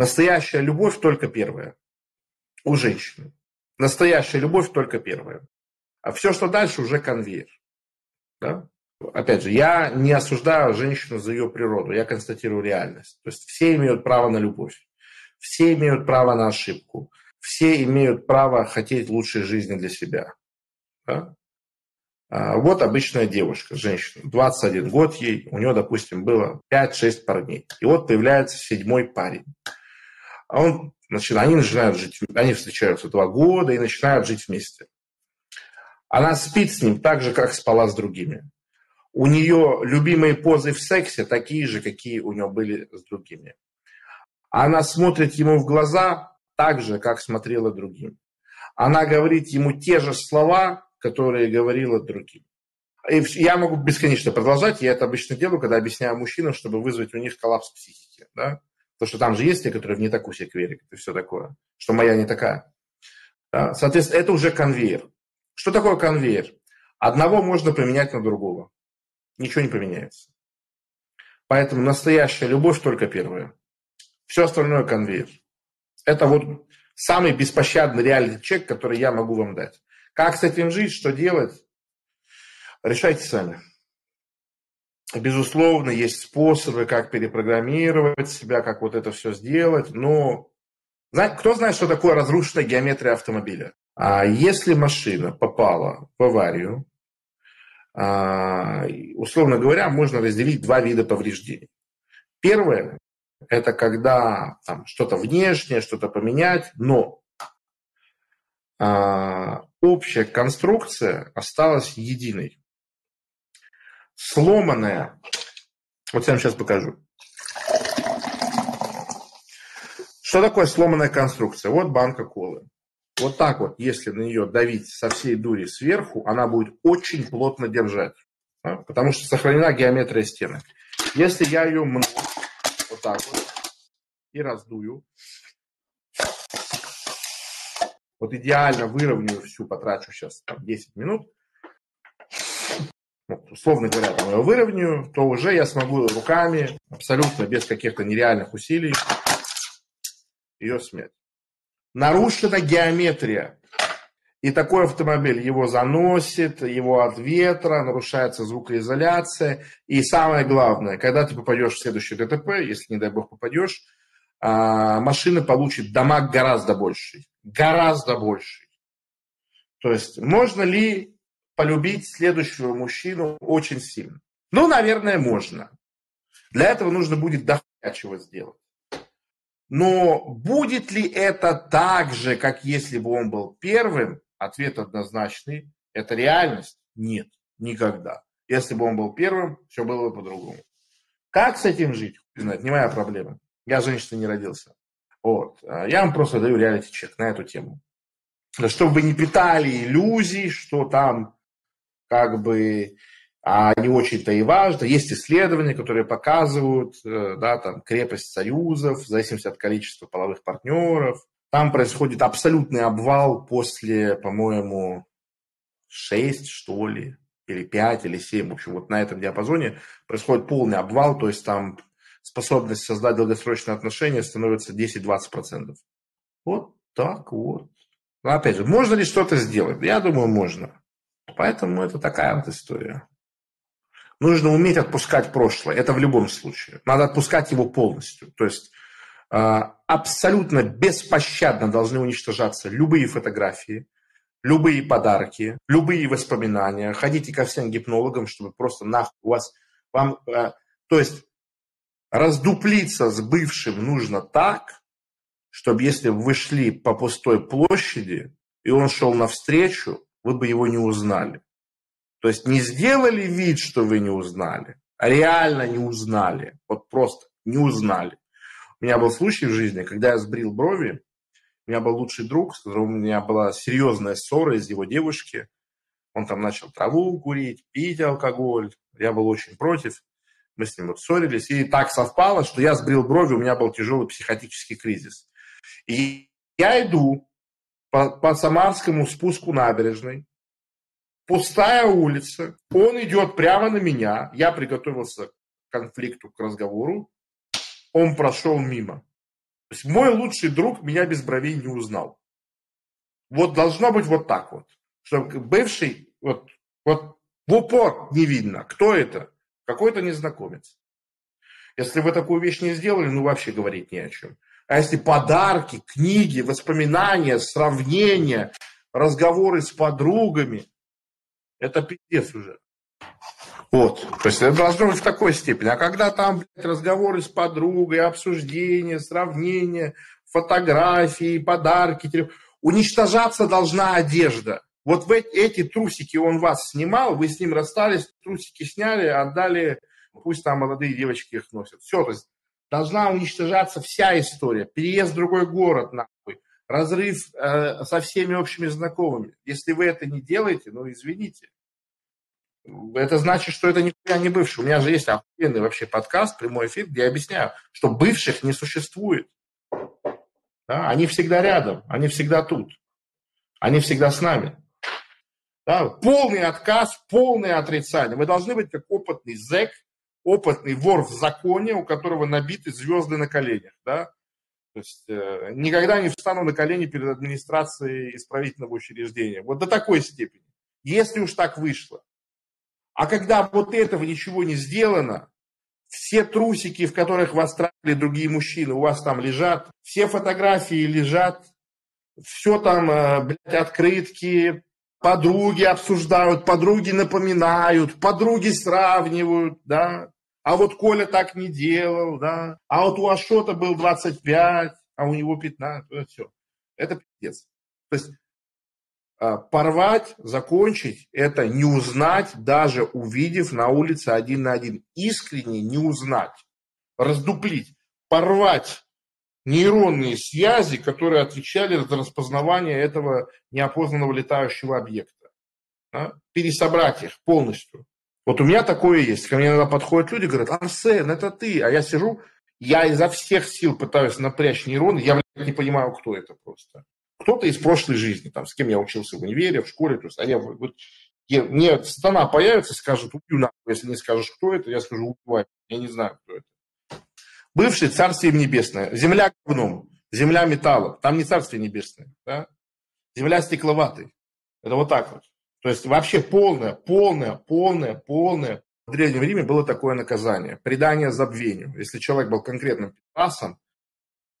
Настоящая любовь только первая у женщины. Настоящая любовь только первая. А все, что дальше, уже конвейер. Да? Опять же, я не осуждаю женщину за ее природу, я констатирую реальность. То есть все имеют право на любовь, все имеют право на ошибку, все имеют право хотеть лучшей жизни для себя. Да? А вот обычная девушка, женщина, 21 год ей, у нее, допустим, было 5-6 парней. И вот появляется седьмой парень. А он, значит, они начинают жить, они встречаются два года и начинают жить вместе. Она спит с ним так же, как спала с другими. У нее любимые позы в сексе такие же, какие у нее были с другими. Она смотрит ему в глаза так же, как смотрела другим. Она говорит ему те же слова, которые говорила другим. И я могу бесконечно продолжать, я это обычно делаю, когда объясняю мужчинам, чтобы вызвать у них коллапс психики. Да? Потому что там же есть те, которые в не такую себе верят и все такое, что моя не такая. Да? Соответственно, это уже конвейер. Что такое конвейер? Одного можно поменять на другого ничего не поменяется. Поэтому настоящая любовь только первая. Все остальное конвейер. Это вот самый беспощадный реальный чек, который я могу вам дать. Как с этим жить, что делать, решайте сами. Безусловно, есть способы, как перепрограммировать себя, как вот это все сделать, но кто знает, что такое разрушенная геометрия автомобиля? А если машина попала в аварию, а, условно говоря, можно разделить два вида повреждений. Первое – это когда там, что-то внешнее, что-то поменять, но а, общая конструкция осталась единой. Сломанная, вот я вам сейчас покажу. Что такое сломанная конструкция? Вот банка колы вот так вот, если на нее давить со всей дури сверху, она будет очень плотно держать. Да? Потому что сохранена геометрия стенок. Если я ее мну вот так вот и раздую, вот идеально выровняю всю, потрачу сейчас там, 10 минут, ну, условно говоря, там, ее выровняю, то уже я смогу руками, абсолютно без каких-то нереальных усилий, ее смять нарушена геометрия. И такой автомобиль его заносит, его от ветра, нарушается звукоизоляция. И самое главное, когда ты попадешь в следующий ДТП, если, не дай бог, попадешь, а, машина получит дамаг гораздо больший. Гораздо больший. То есть можно ли полюбить следующего мужчину очень сильно? Ну, наверное, можно. Для этого нужно будет дохуя чего сделать. Но будет ли это так же, как если бы он был первым? Ответ однозначный. Это реальность? Нет, никогда. Если бы он был первым, все было бы по-другому. Как с этим жить? Знать, не моя проблема. Я женщина не родился. Вот. А я вам просто даю реалити-чек на эту тему. Чтобы вы не питали иллюзий, что там как бы а не очень-то и важно. Есть исследования, которые показывают э, да, там, крепость союзов в зависимости от количества половых партнеров. Там происходит абсолютный обвал после, по-моему, 6, что ли, или 5, или 7. В общем, вот на этом диапазоне происходит полный обвал, то есть там способность создать долгосрочные отношения становится 10-20%. Вот так вот. Но опять же, можно ли что-то сделать? Я думаю, можно. Поэтому это такая вот история. Нужно уметь отпускать прошлое. Это в любом случае. Надо отпускать его полностью. То есть а, абсолютно беспощадно должны уничтожаться любые фотографии, любые подарки, любые воспоминания. Ходите ко всем гипнологам, чтобы просто нахуй у вас... Вам, а, то есть раздуплиться с бывшим нужно так, чтобы если вы шли по пустой площади, и он шел навстречу, вы бы его не узнали. То есть не сделали вид, что вы не узнали, а реально не узнали. Вот просто не узнали. У меня был случай в жизни, когда я сбрил брови, у меня был лучший друг, с которым у меня была серьезная ссора из его девушки. Он там начал траву курить, пить алкоголь. Я был очень против. Мы с ним вот ссорились. И так совпало, что я сбрил брови, у меня был тяжелый психотический кризис. И я иду по, по Самарскому спуску набережной, пустая улица, он идет прямо на меня, я приготовился к конфликту, к разговору, он прошел мимо. То есть мой лучший друг меня без бровей не узнал. Вот должно быть вот так вот. Чтобы бывший, вот, вот в упор не видно, кто это. Какой-то незнакомец. Если вы такую вещь не сделали, ну вообще говорить не о чем. А если подарки, книги, воспоминания, сравнения, разговоры с подругами, это пиздец уже. Вот. То есть это должно быть в такой степени. А когда там блядь, разговоры с подругой, обсуждения, сравнения, фотографии, подарки, уничтожаться должна одежда. Вот в эти трусики он вас снимал, вы с ним расстались, трусики сняли, отдали, пусть там молодые девочки их носят. Все, то есть должна уничтожаться вся история. Переезд в другой город, нахуй, разрыв э, со всеми общими знакомыми. Если вы это не делаете, ну извините. Это значит, что это никуда не бывший. У меня же есть охуенный вообще подкаст, прямой эфир, где я объясняю, что бывших не существует. Да? Они всегда рядом, они всегда тут. Они всегда с нами. Да? Полный отказ, полное отрицание. Вы должны быть как опытный зэк, опытный вор в законе, у которого набиты звезды на коленях. Да? То есть э, никогда не встану на колени перед администрацией исправительного учреждения. Вот до такой степени. Если уж так вышло. А когда вот этого ничего не сделано, все трусики, в которых вас тратили другие мужчины, у вас там лежат, все фотографии лежат, все там, э, блядь, открытки, подруги обсуждают, подруги напоминают, подруги сравнивают, да. А вот Коля так не делал, да. А вот у Ашота был 25, а у него 15, это все. Это пиздец. То есть а, порвать, закончить, это не узнать, даже увидев на улице один на один. Искренне не узнать, раздуплить, порвать нейронные связи, которые отвечали за распознавание этого неопознанного летающего объекта. Да? Пересобрать их полностью. Вот у меня такое есть. Ко мне иногда подходят люди, говорят, Арсен, это ты. А я сижу, я изо всех сил пытаюсь напрячь нейроны, я не понимаю, кто это просто кто-то из прошлой жизни, там, с кем я учился в универе, в школе, то есть, а я, вот, я, мне сатана появится, скажет, убью нахуй, если не скажешь, кто это, я скажу, убивай, я не знаю, кто это. Бывший Царствие Небесное, земля говном, земля металлом, там не Царствие Небесное, да? земля стекловатой, это вот так вот. То есть вообще полное, полное, полное, полное. В Древнем Риме было такое наказание, предание забвению. Если человек был конкретным пасом,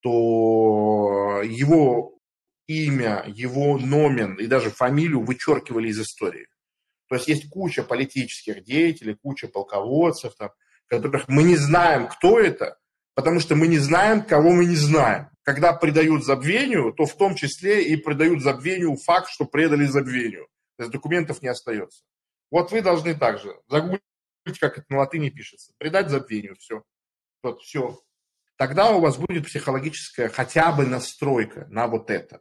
то его имя, его номен и даже фамилию вычеркивали из истории. То есть есть куча политических деятелей, куча полководцев, там, которых мы не знаем, кто это, потому что мы не знаем, кого мы не знаем. Когда предают забвению, то в том числе и предают забвению факт, что предали забвению. То есть документов не остается. Вот вы должны также загуглить, как это на латыни пишется, предать забвению, все. Вот, все. Тогда у вас будет психологическая хотя бы настройка на вот это.